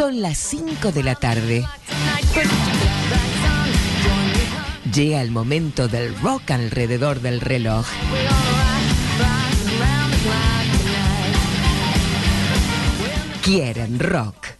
Son las 5 de la tarde. Llega el momento del rock alrededor del reloj. Quieren rock.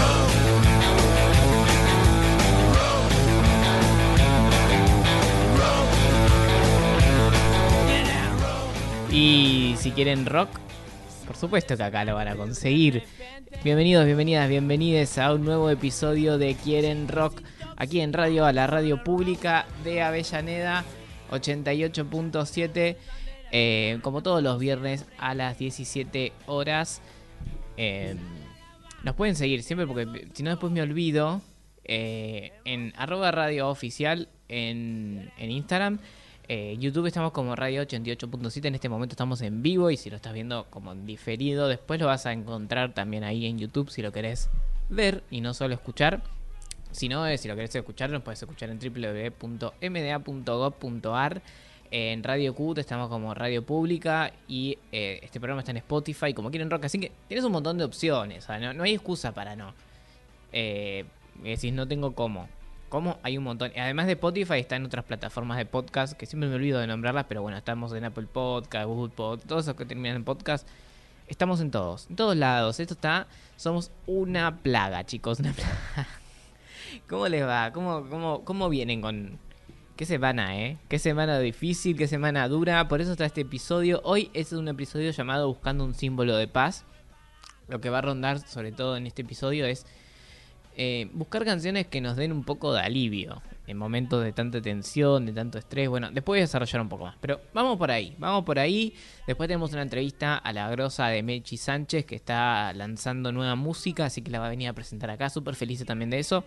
Y si quieren rock, por supuesto que acá lo van a conseguir. Bienvenidos, bienvenidas, bienvenides a un nuevo episodio de Quieren Rock aquí en radio, a la radio pública de Avellaneda 88.7. eh, como todos los viernes a las 17 horas. Eh, nos pueden seguir siempre porque si no después me olvido. eh, en arroba radio oficial en Instagram. Eh, YouTube estamos como Radio 88.7, en este momento estamos en vivo y si lo estás viendo como diferido, después lo vas a encontrar también ahí en YouTube si lo querés ver y no solo escuchar. Si no, eh, si lo querés escuchar, nos puedes escuchar en www.mda.gov.ar. En Radio Q estamos como Radio Pública y eh, este programa está en Spotify, como quieren rock. Así que tienes un montón de opciones, no, no hay excusa para no. Eh, decís, no tengo cómo. ¿Cómo? Hay un montón. Además de Spotify, está en otras plataformas de podcast, que siempre me olvido de nombrarlas, pero bueno, estamos en Apple Podcast, Google Podcast, todos esos que terminan en podcast. Estamos en todos, en todos lados. Esto está, somos una plaga, chicos, una plaga. ¿Cómo les va? ¿Cómo, cómo, cómo vienen con... Qué semana, ¿eh? Qué semana difícil, qué semana dura. Por eso está este episodio. Hoy es un episodio llamado Buscando un símbolo de paz. Lo que va a rondar sobre todo en este episodio es eh, buscar canciones que nos den un poco de alivio en momentos de tanta tensión, de tanto estrés. Bueno, después voy a desarrollar un poco más. Pero vamos por ahí, vamos por ahí. Después tenemos una entrevista a la grosa de Mechi Sánchez que está lanzando nueva música, así que la va a venir a presentar acá. Súper feliz también de eso.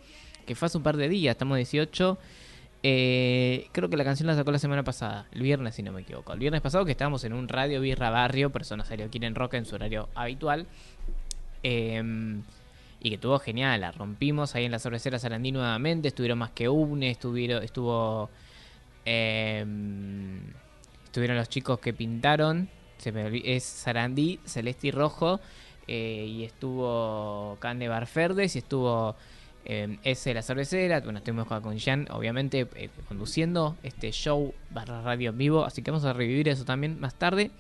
Que fue hace un par de días, estamos 18. Eh, creo que la canción la sacó la semana pasada, el viernes si no me equivoco. El viernes pasado que estábamos en un radio Birra Barrio, no salió Quieren Rock en su horario habitual. Eh, y que estuvo genial, la rompimos ahí en la cervecera Sarandí nuevamente, estuvieron más que une, estuvieron, estuvo eh, estuvieron los chicos que pintaron, se me olvi- es Sarandí, Celeste y Rojo, eh, y estuvo Cande Barferdes y estuvo eh, ese la cervecera, bueno, estuvimos con Jan, obviamente, eh, conduciendo este show barra radio en vivo, así que vamos a revivir eso también más tarde.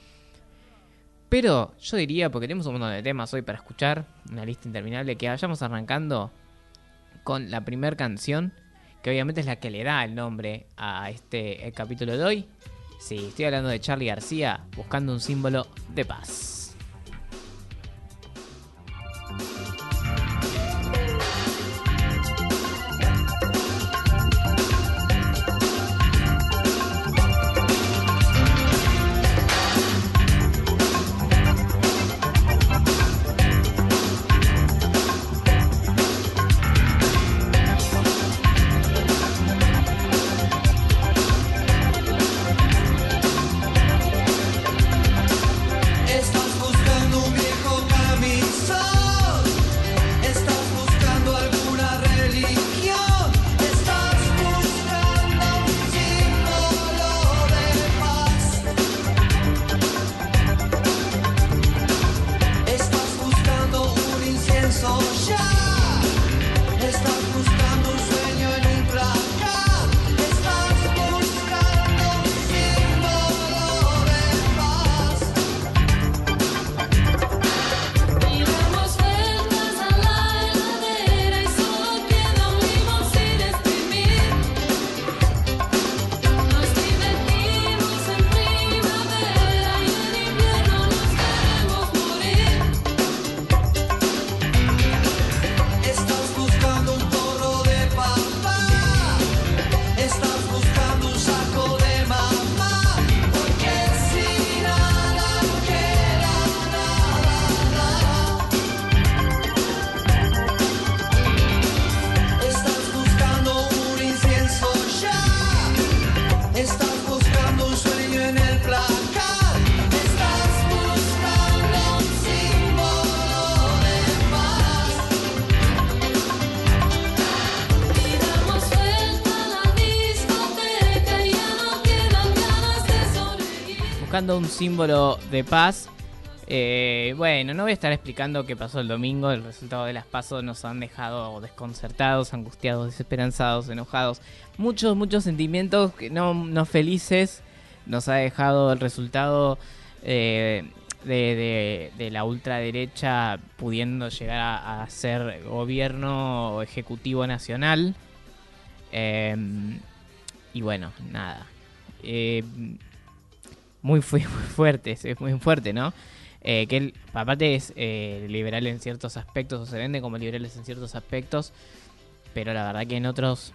Pero yo diría, porque tenemos un montón de temas hoy para escuchar, una lista interminable, que vayamos arrancando con la primera canción, que obviamente es la que le da el nombre a este capítulo de hoy. Sí, estoy hablando de Charlie García, buscando un símbolo de paz. Buscando un símbolo de paz. Eh, bueno, no voy a estar explicando qué pasó el domingo. El resultado de las pasos nos han dejado desconcertados, angustiados, desesperanzados, enojados. Muchos, muchos sentimientos que no, no felices. Nos ha dejado el resultado eh, de, la ultraderecha pudiendo llegar a, ser gobierno ejecutivo nacional. Eh, y bueno, nada. Eh, muy, muy fuerte, es muy fuerte, ¿no? Eh, que él, aparte es eh, liberal en ciertos aspectos, o se vende como liberales en ciertos aspectos, pero la verdad que en otros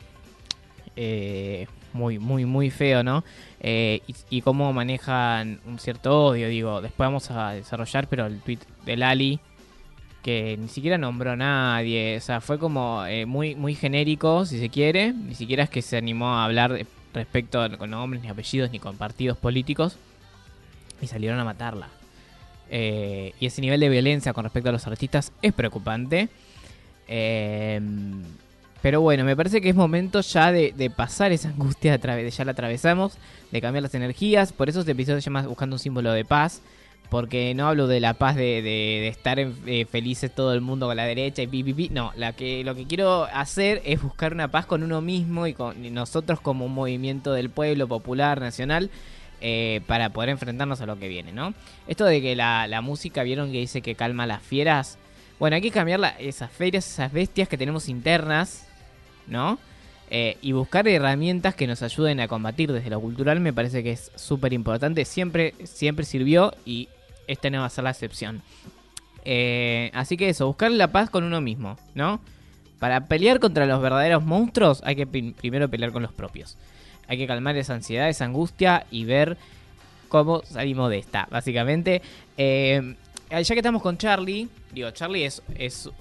eh, muy, muy, muy feo, ¿no? Eh, y, y cómo manejan un cierto odio, digo, después vamos a desarrollar, pero el tweet de Lali, que ni siquiera nombró a nadie, o sea, fue como eh, muy, muy genérico, si se quiere, ni siquiera es que se animó a hablar respecto con nombres, ni apellidos, ni con partidos políticos, y salieron a matarla. Eh, y ese nivel de violencia con respecto a los artistas es preocupante. Eh, pero bueno, me parece que es momento ya de, de pasar esa angustia, través, ya la atravesamos, de cambiar las energías. Por eso este episodio se llama Buscando un símbolo de paz. Porque no hablo de la paz de, de- de estar en- eh, felices todo el mundo con la derecha y pi, pi, pi. No, la que, lo que quiero hacer es buscar una paz con uno mismo y con nosotros como un movimiento del pueblo popular, nacional, eh, para poder enfrentarnos a lo que viene, ¿no? Esto de que la, música, vieron que dice que calma a las fieras. Bueno, hay que cambiar la- esas ferias, esas bestias que tenemos internas, ¿no? Eh, y buscar herramientas que nos ayuden a combatir desde lo cultural me parece que es súper importante. Siempre, siempre sirvió y esta no va a ser la excepción. Eh, así que eso, buscar la paz con uno mismo, ¿no? Para pelear contra los verdaderos monstruos hay que primero pelear con los propios. Hay que calmar esa ansiedad, esa angustia y ver cómo salimos de esta, básicamente. Eh, ya que estamos con Charlie, digo, Charlie es,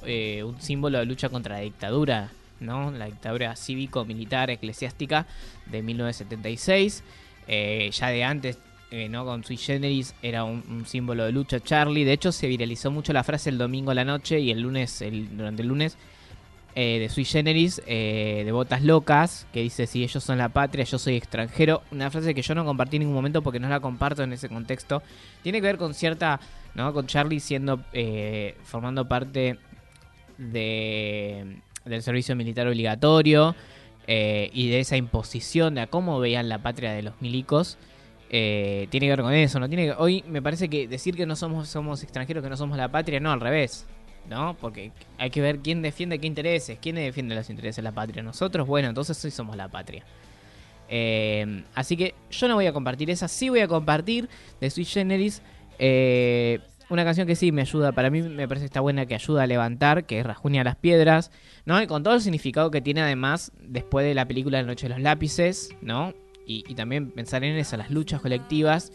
eh, un símbolo de lucha contra la dictadura, ¿no? La dictadura cívico-militar eclesiástica de 1976. Eh, ya de antes, eh, ¿no? Con Sui Generis era un, un símbolo de lucha Charlie. De hecho, se viralizó mucho la frase el domingo a la noche y el lunes, el, durante el lunes, eh, de Sui Generis, eh, de Botas Locas, que dice, si ellos son la patria, yo soy extranjero. Una frase que yo no compartí en ningún momento porque no la comparto en ese contexto. Tiene que ver con cierta, ¿no? Con Charlie siendo, eh, formando parte de, del servicio militar obligatorio eh, y de esa imposición de a cómo veían la patria de los milicos. eh, tiene que ver con eso, ¿no? Tiene que- hoy me parece que decir que no somos, somos extranjeros, que no somos la patria, no, al revés. ¿No? Porque hay que ver quién defiende qué intereses, quién defiende los intereses de la patria. Nosotros, bueno, entonces hoy somos la patria. Eh, así que yo no voy a compartir esa, sí voy a compartir de Sui Generis eh, una canción que sí me ayuda, para mí me parece que está buena, que ayuda a levantar, que es Rajunia las Piedras, ¿no? Y con todo el significado que tiene además después de la película La Noche de los Lápices, ¿no? Y, y también pensar en eso, las luchas colectivas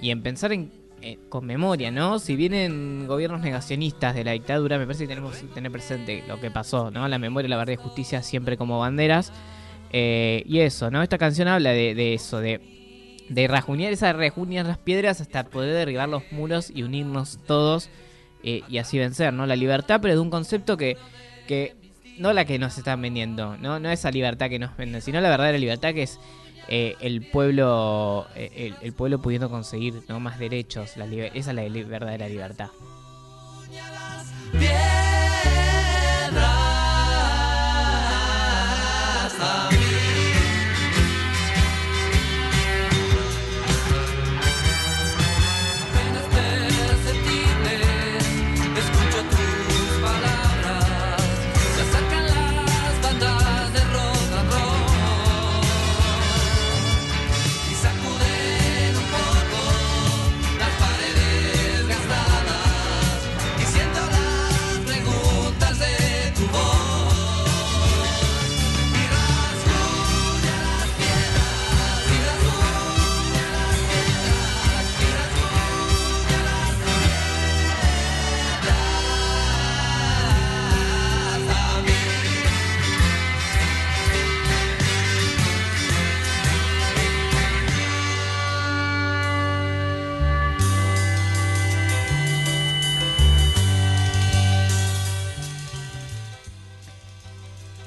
y en pensar en eh, con memoria, ¿no? Si vienen gobiernos negacionistas de la dictadura, me parece que tenemos que tener presente lo que pasó, ¿no? La memoria, la verdad y justicia siempre como banderas. Eh, y eso, ¿no? Esta canción habla de, eso, de, de rajunear esa rajunear las piedras hasta poder derribar los muros y unirnos todos eh, y así vencer, ¿no? La libertad, pero de un concepto que, que no la que nos están vendiendo, ¿no? No esa libertad que nos venden, sino la verdadera libertad que es eh, el pueblo eh, el, pueblo pudiendo conseguir ¿no? más derechos la liber- esa es la verdadera libertad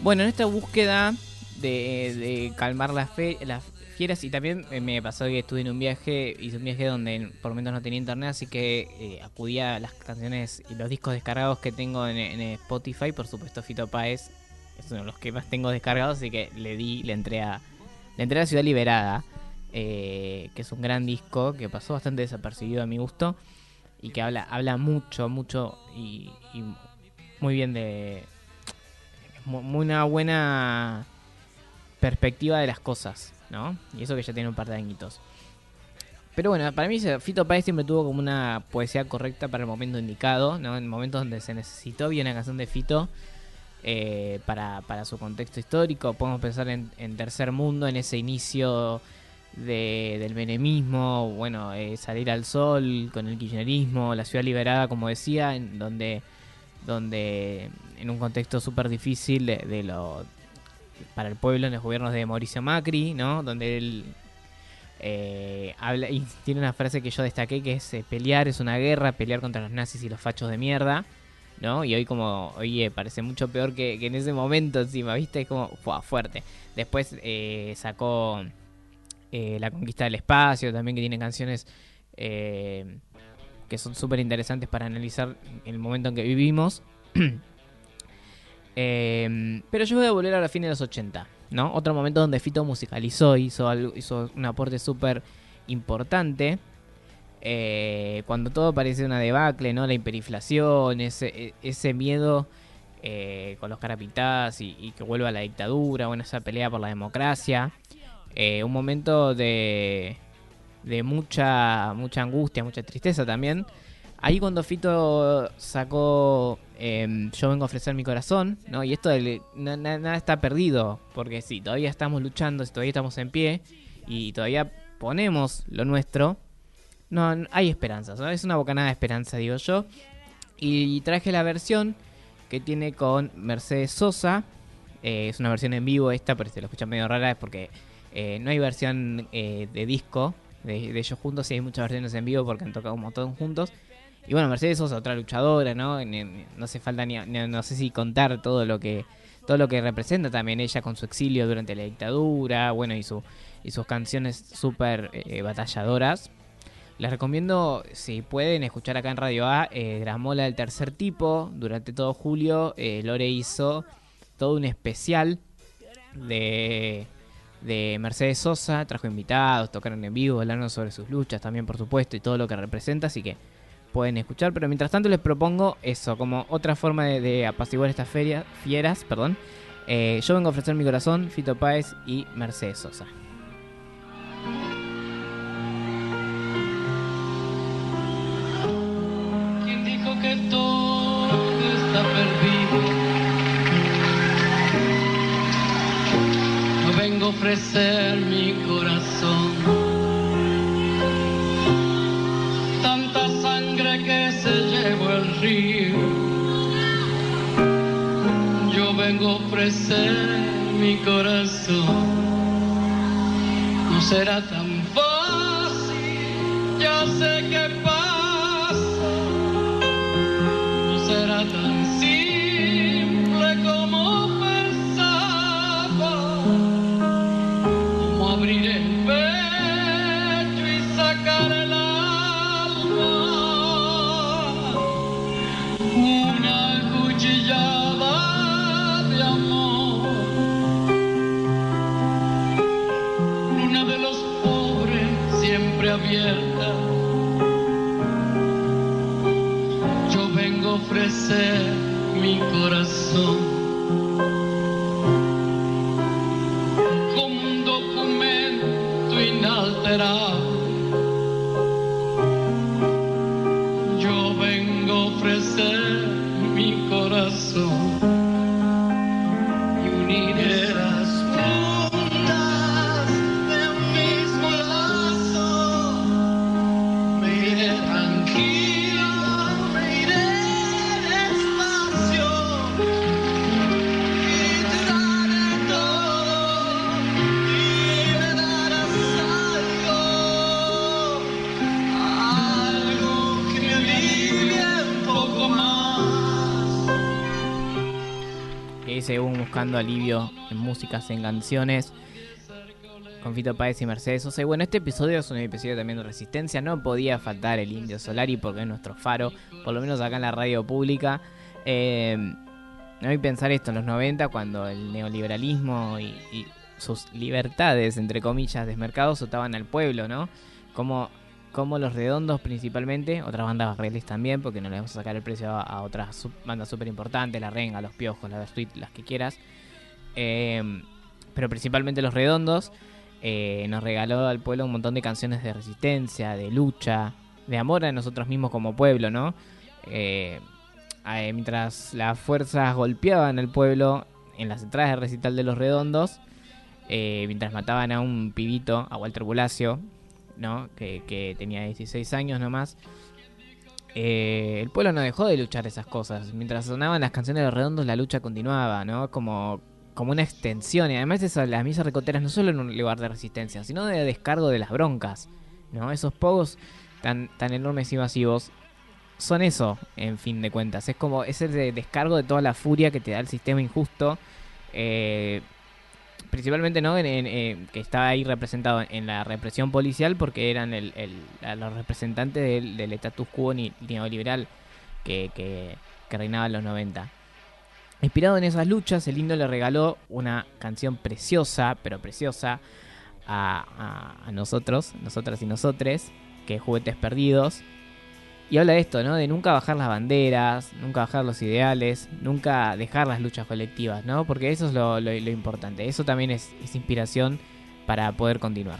bueno en esta búsqueda de, de calmar las, fe- las fieras y también eh, me pasó que estuve en un viaje, hice un viaje donde por lo menos no tenía internet, así que eh, acudía a las canciones y los discos descargados que tengo en, Spotify, por supuesto Fito Páez es uno de los que más tengo descargados, así que le di, le entré a, le entré a Ciudad Liberada, eh, que es un gran disco que pasó bastante desapercibido a mi gusto y que habla, habla mucho, mucho y muy bien de... una buena perspectiva de las cosas, ¿no? Y eso que ya tiene un par de añitos. Pero bueno, para mí Fito Páez siempre tuvo como una poesía correcta para el momento indicado, ¿no? En momentos donde se necesitó bien una canción de Fito eh, para, su contexto histórico. Podemos pensar en, Tercer Mundo, en ese inicio de- del menemismo, bueno, eh, salir al sol con el kirchnerismo, la ciudad liberada, como decía, en donde, donde en un contexto súper difícil de, de lo para el pueblo en los gobiernos de Mauricio Macri, ¿no? Donde él eh, habla tiene una frase que yo destaqué que es eh, pelear es una guerra, pelear contra los nazis y los fachos de mierda, ¿no? Y hoy como, oye, parece mucho peor que, en ese momento encima, ¿viste? Es como, fue fuerte. Después eh, sacó eh, La Conquista del Espacio, también que tiene canciones eh, que son súper interesantes para analizar el momento en que vivimos. Eh, pero yo voy a volver a la fin de los 80, ¿no? Otro momento donde Fito musicalizó, hizo, hizo un aporte súper importante. Eh, cuando todo parece una debacle, ¿no? La hiperinflación, ese, ese miedo eh, con los caras pintadas y, y que vuelva la dictadura, bueno, esa pelea por la democracia. Eh, un momento de, de mucha, mucha angustia, mucha tristeza también. Ahí cuando Fito sacó eh, Yo vengo a ofrecer mi corazón, ¿no? Y esto na- nada está perdido, porque sí, todavía estamos luchando, todavía estamos en pie y todavía ponemos lo nuestro. No, hay esperanzas, ¿no? Es una bocanada de esperanza, digo yo. Y traje la versión que tiene con Mercedes Sosa. Eh, es una versión en vivo esta, pero si lo escuchan medio rara es porque eh, no hay versión eh, de disco de, ellos juntos, sí hay muchas versiones en vivo porque han tocado un montón juntos. Y bueno, Mercedes Sosa, otra luchadora, ¿no? No hace falta ni, ni- no sé si contar todo lo que todo lo que representa también ella con su exilio durante la dictadura, bueno, y su y sus canciones súper eh, batalladoras. Les recomiendo, si pueden, escuchar acá en Radio A, eh, Gramola del tercer tipo. Durante todo julio, eh, Lore hizo todo un especial de, de Mercedes Sosa. Trajo invitados, tocaron en vivo, hablaron sobre sus luchas también, por supuesto, y todo lo que representa. Así que pueden escuchar. Pero mientras tanto, les propongo eso, como otra forma de, apaciguar estas feria- fieras. perdón Eh, yo vengo a ofrecer mi corazón, Fito Páez y Mercedes Sosa. ¿Quién dijo que todo está perdido? Ofrecer mi corazón. Tanta sangre que se llevó el río. Yo vengo a ofrecer mi corazón. No será tan fácil, ya sé que pasa no será tan mi corazón alivio en músicas, en canciones. con Fito Páez y Mercedes Sosa. Y bueno, este episodio es un episodio también de resistencia. No podía faltar el Indio Solari porque es nuestro faro, por lo menos acá en la radio pública. Eh, no hay pensar esto en los 90, cuando el neoliberalismo y, y sus libertades, entre comillas, desmercados sotaban al pueblo, ¿no? Como, como los redondos principalmente, otras bandas barriales también, porque no le vamos a sacar el precio a, otras sub- bandas súper importantes, La Renga, Los Piojos, La Versuit, las que quieras. Eh, pero principalmente los redondos, eh, nos regaló al pueblo un montón de canciones de resistencia, de lucha, de amor a nosotros mismos como pueblo, ¿no? Eh, eh, mientras las fuerzas golpeaban al pueblo en las entradas de recital de los redondos, mientras mataban a un pibito, a Walter Bulacio, ¿no? que, que tenía 16 años nomás, eh, el pueblo no dejó de luchar esas cosas. Mientras sonaban las canciones de los redondos, la lucha continuaba, ¿no? Como, como una extensión. Y además eso, las misas recoteras no solo en un lugar de resistencia, sino de descargo de las broncas, ¿no? Esos pogos tan, tan enormes y masivos son eso, en fin de cuentas. Es como ese de- descargo de toda la furia que te da el sistema injusto. eh, principalmente no en, en, eh, que estaba ahí representado en la represión policial porque eran el, el- los representantes del, del status quo ni- neoliberal que, que, que reinaba en los 90. Inspirado en esas luchas, el Indio le regaló una canción preciosa, pero preciosa, a, a- a nosotros, nosotras y nosotres, que es Juguetes Perdidos. Y habla de esto, ¿no? De nunca bajar las banderas, nunca bajar los ideales, nunca dejar las luchas colectivas, ¿no? Porque eso es lo, importante. Eso también es, inspiración para poder continuar.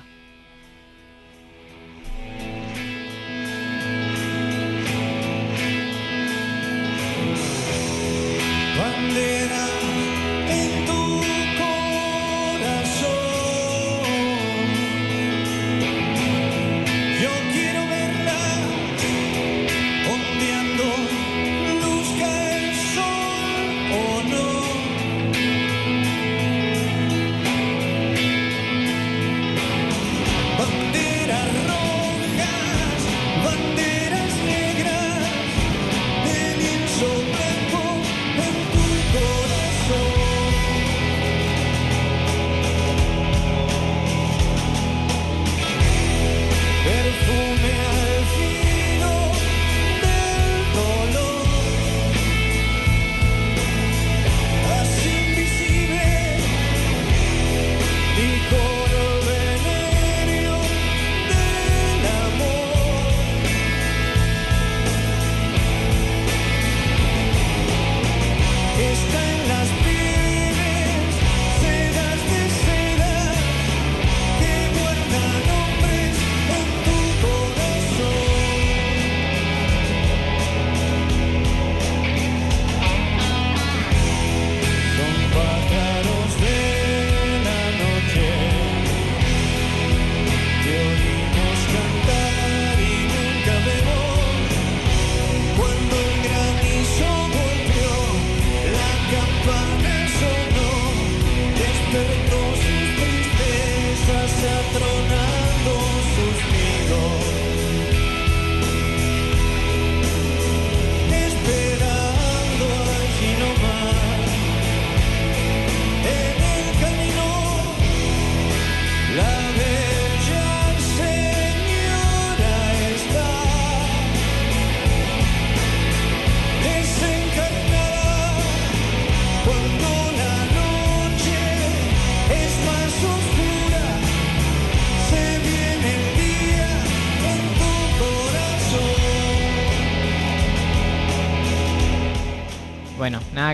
Oh.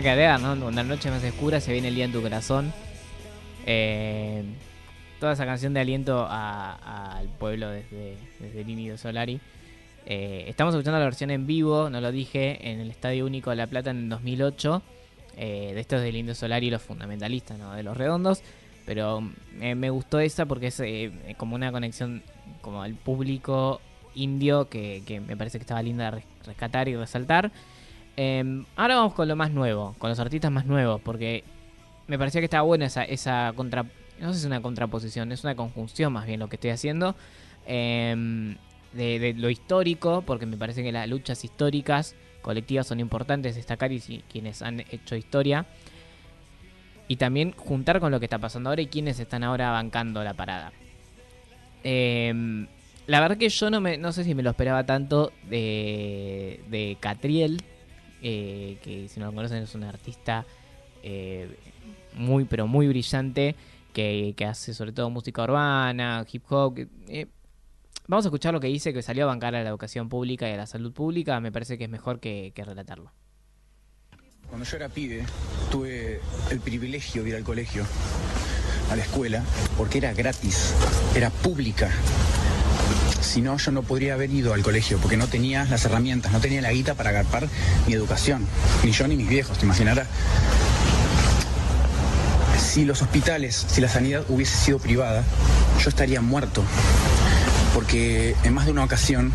Nada que ¿no? La noche más oscura se viene el día en tu corazón. Eh, toda esa canción de aliento al pueblo desde, desde el Indio Solari. Eh, estamos escuchando la versión en vivo, no lo dije, en el Estadio Único de La Plata en 2008. eh, de estos del Indio Solari, los fundamentalistas, ¿no? De los redondos. Pero eh, me gustó esa porque es como una conexión como al público indio que, me parece que estaba linda de res- rescatar y resaltar. Eh, ahora vamos con lo más nuevo, con los artistas más nuevos, porque me parecía que estaba buena esa, esa contra... No sé si es una contraposición, es una conjunción más bien lo que estoy haciendo. eh, de, lo histórico, porque me parece que las luchas históricas colectivas son importantes destacar y quienes han hecho historia. y también juntar con lo que está pasando ahora y quienes están ahora bancando la parada. Eh, la verdad que yo no me sé si me lo esperaba tanto de, de Catriel, eh, que si no lo conocen es un artista eh, muy pero muy brillante que, que hace sobre todo música urbana, hip hop. eh, vamos a escuchar lo que dice que salió a bancar a la educación pública y a la salud pública. Me parece que es mejor que, que relatarlo. Cuando yo era pibe, tuve el privilegio de ir al colegio, a la escuela, porque era gratis, era pública. Si no, yo no podría haber ido al colegio, porque no tenía las herramientas, no tenía la guita para agarpar mi educación, ni yo ni mis viejos, te imaginarás. Si los hospitales, si la sanidad hubiese sido privada, yo estaría muerto, porque en más de una ocasión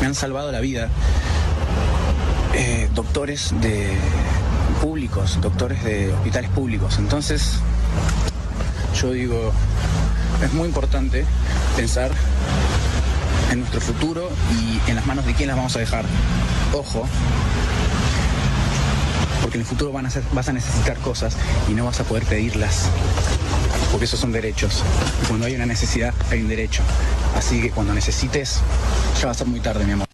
me han salvado la vida eh, doctores de públicos, doctores de hospitales públicos. Entonces, yo digo, es muy importante pensar en nuestro futuro y en las manos de quién las vamos a dejar. Ojo, porque en el futuro van a vas a necesitar cosas y no vas a poder pedirlas, porque esos son derechos. Y cuando hay una necesidad, hay un derecho. Así que cuando necesites, ya va a ser muy tarde, mi amor.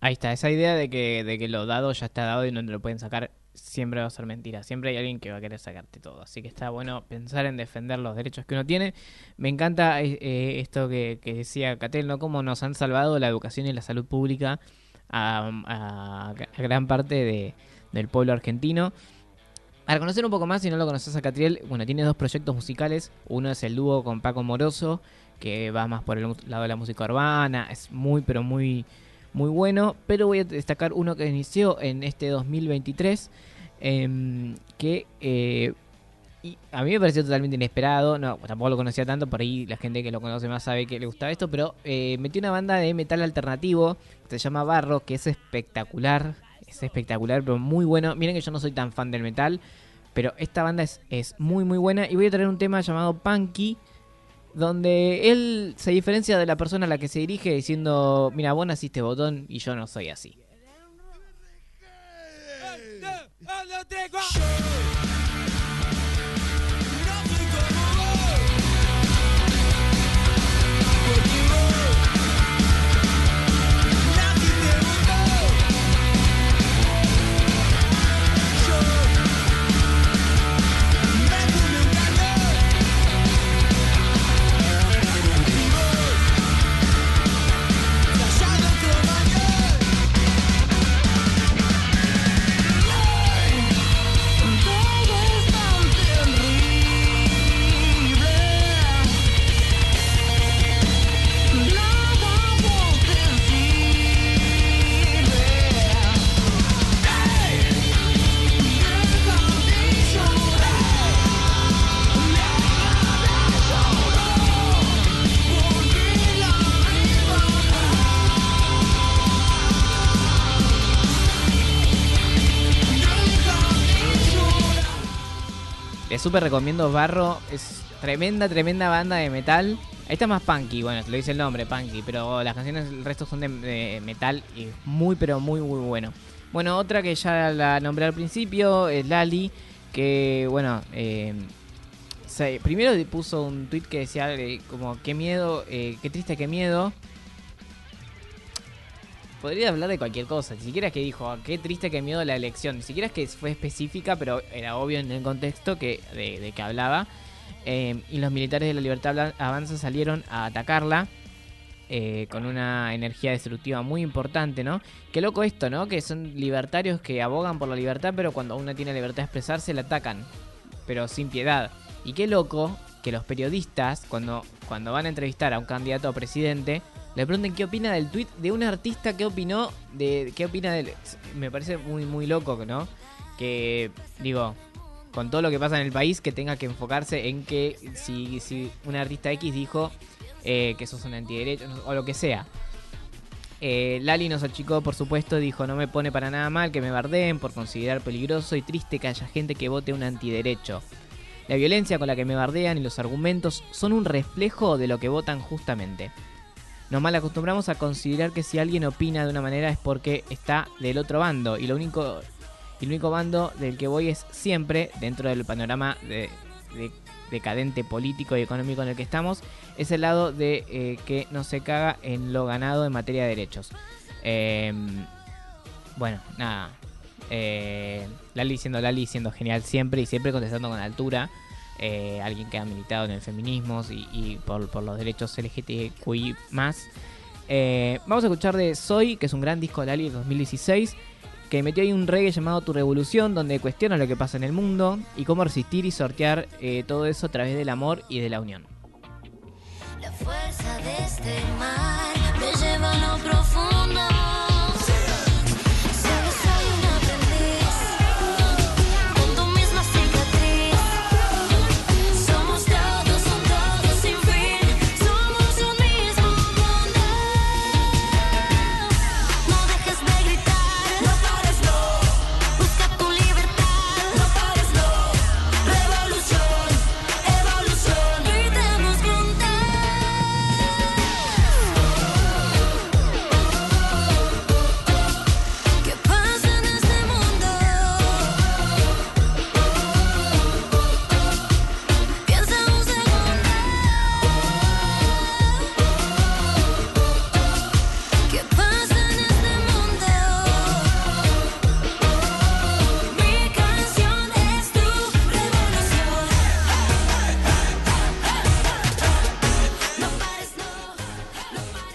Ahí está, esa idea de que, de que lo dado ya está dado y no te lo pueden sacar, siempre va a ser mentira. Siempre hay alguien que va a querer sacarte todo. Así que está bueno pensar en defender los derechos que uno tiene. Me encanta eh, eh, esto que, que decía Catel, ¿no? Cómo nos han salvado la educación y la salud pública a, a- gran parte de- del pueblo argentino. Para conocer un poco más, si no lo conoces a Catriel, bueno, tiene dos proyectos musicales. Uno es el dúo con Paco Moroso, que va más por el lado de la música urbana. Es muy, pero muy, muy bueno. Pero voy a destacar uno que inició en este 2023, em, que eh, a mí me pareció totalmente inesperado. No, tampoco lo conocía tanto. Por ahí la gente que lo conoce más sabe que le gustaba esto. Pero eh, metió una banda de metal alternativo que se llama Barro, que es espectacular. Es espectacular, pero muy bueno. Miren que yo no soy tan fan del metal. Pero esta banda es, es muy muy buena. Y voy a traer un tema llamado Punky. Donde él se diferencia de la persona a la que se dirige diciendo, mira, vos naciste botón y yo no soy así. Recomiendo Barro. Es tremenda, tremenda banda de metal. Esta es más punky, bueno, te lo dice el nombre, punky. Pero las canciones, el resto son de, metal y muy, pero muy, muy bueno. Bueno, otra que ya la nombré al principio es Lali. Que, bueno, eh, primero puso un tweet que decía eh, como, qué miedo, eh, qué triste, qué miedo. Podría hablar de cualquier cosa, ni siquiera es que dijo, "Ah, qué triste, qué miedo la elección, ni siquiera es que fue específica, pero era obvio en el contexto que de, de que hablaba. Eh, y los militares de la Libertad Avanza salieron a atacarla eh, con una energía destructiva muy importante, ¿no? Qué loco esto, ¿no? Que son libertarios que abogan por la libertad, pero cuando uno tiene libertad de expresarse, la atacan, pero sin piedad. Y qué loco que los periodistas, cuando, cuando van a entrevistar a un candidato a presidente, le pregunten qué opina del tweet de un artista, qué opinó, de qué opina del... Me parece muy, muy loco, ¿no? Que, digo, con todo lo que pasa en el país, que tenga que enfocarse en que si, si un artista X dijo eh, que sos un antiderecho o lo que sea. Eh, Lali nos achicó, por supuesto, dijo no me pone para nada mal que me bardeen por considerar peligroso y triste que haya gente que vote un antiderecho. La violencia con la que me bardean y los argumentos son un reflejo de lo que votan justamente. Nos mal acostumbramos a considerar que si alguien opina de una manera es porque está del otro bando y lo único Y el único bando del que voy es siempre, dentro del panorama de, de- decadente político y económico en el que estamos, es el lado de eh, que no se caga en lo ganado en materia de derechos. Eh, bueno, nada. Eh, Lali siendo Lali, siendo genial siempre y siempre contestando con altura. Eh, alguien que ha militado en el feminismo y, por, los derechos LGTQI más. Eh, vamos a escuchar de Soy, que es un gran disco de Lali de 2016, que metió ahí un reggae llamado Tu Revolución, donde cuestiona lo que pasa en el mundo y cómo resistir y sortear eh, todo eso a través del amor y de la unión. La fuerza de este mar me lleva a lo profundo.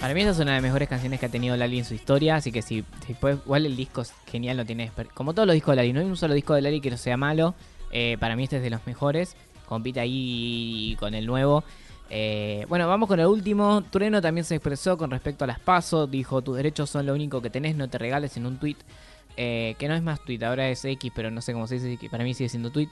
Para mí esa es una de las mejores canciones que ha tenido Lali en su historia, así que si, si puedes- igual el disco es genial, no tiene como todos los discos de Lali, no hay un solo disco de Lali que no sea malo. Eh, para mí este es de los mejores, compite ahí con el nuevo. Eh, bueno, vamos con el último. Trueno también se expresó con respecto a las pasos, dijo tus derechos son lo único que tenés, no te regales en un tweet. que no es más tweet, ahora es X, pero no sé cómo se dice, para mí sigue siendo tweet.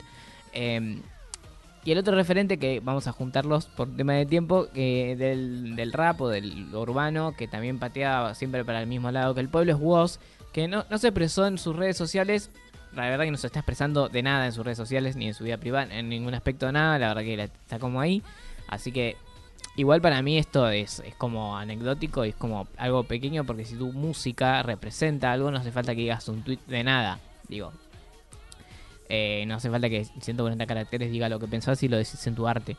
Y el otro referente que vamos a juntarlos por tema de tiempo, que del, del rap o del urbano, que también patea siempre para el mismo lado que el pueblo, es Woz, que no, no se expresó en sus redes sociales. La verdad que no se está expresando de nada en sus redes sociales, ni en su vida privada, en ningún aspecto de nada. La verdad que está como ahí. Así que igual para mí esto es, es como anecdótico, es como algo pequeño, porque si tu música representa algo, no hace falta que digas un tweet de nada. Digo, eh, no hace falta que 140 caracteres diga lo que pensás y lo decís en tu arte.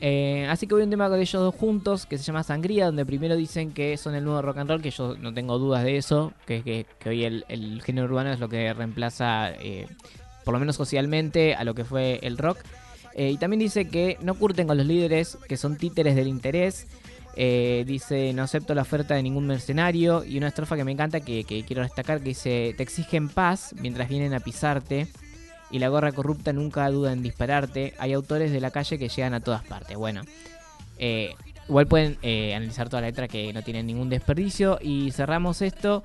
Eh, así que voy un tema con ellos dos juntos que se llama Sangría, donde primero dicen que son el nuevo rock and roll, que yo no tengo dudas de eso, que, que, hoy el, género urbano es lo que reemplaza, eh, por lo menos socialmente, a lo que fue el rock. Y también dice que no curten con los líderes, que son títeres del interés. Eh, dice, no acepto la oferta de ningún mercenario. Y una estrofa que me encanta, que, quiero destacar, que dice, te exigen paz mientras vienen a pisarte. Y la gorra corrupta nunca duda en dispararte. Hay autores de la calle que llegan a todas partes. Bueno, eh, igual pueden eh, analizar toda la letra que no tiene ningún desperdicio. Y cerramos esto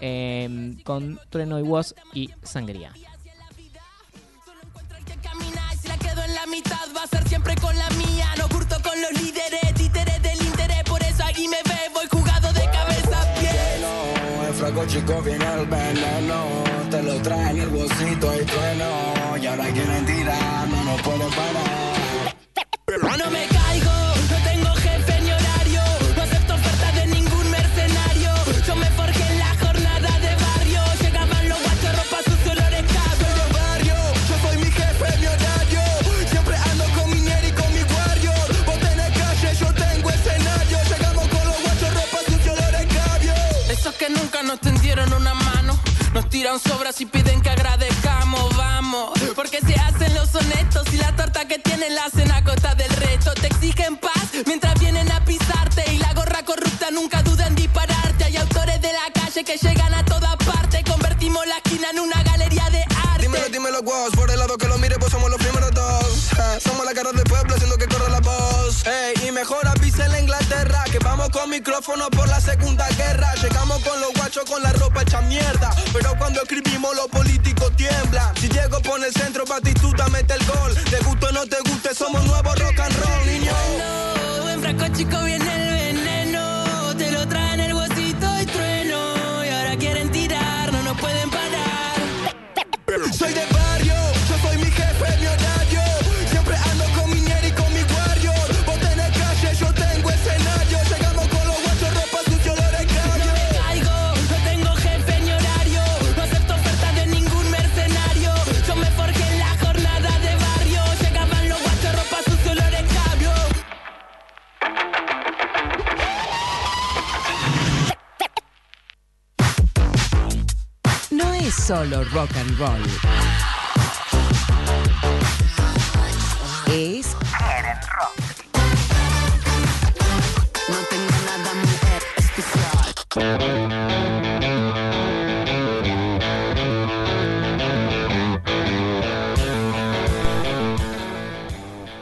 eh, con Trueno y Woz y Sangría. va a ser siempre con la mía. No curto con los líderes, Chico viene el veneno, te lo traen el bolsito y trueno, y ahora quieren tirar, no nos pueden parar.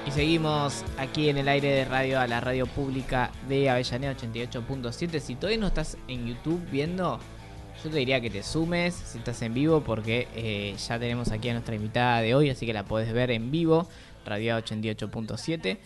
Y seguimos aquí en el aire de radio a la radio pública de Avellaneda 88.7. Si todavía no estás en YouTube viendo, yo te diría que te sumes si estás en vivo porque eh, ya tenemos aquí a nuestra invitada de hoy, así que la podés ver en vivo, Radio 88.7.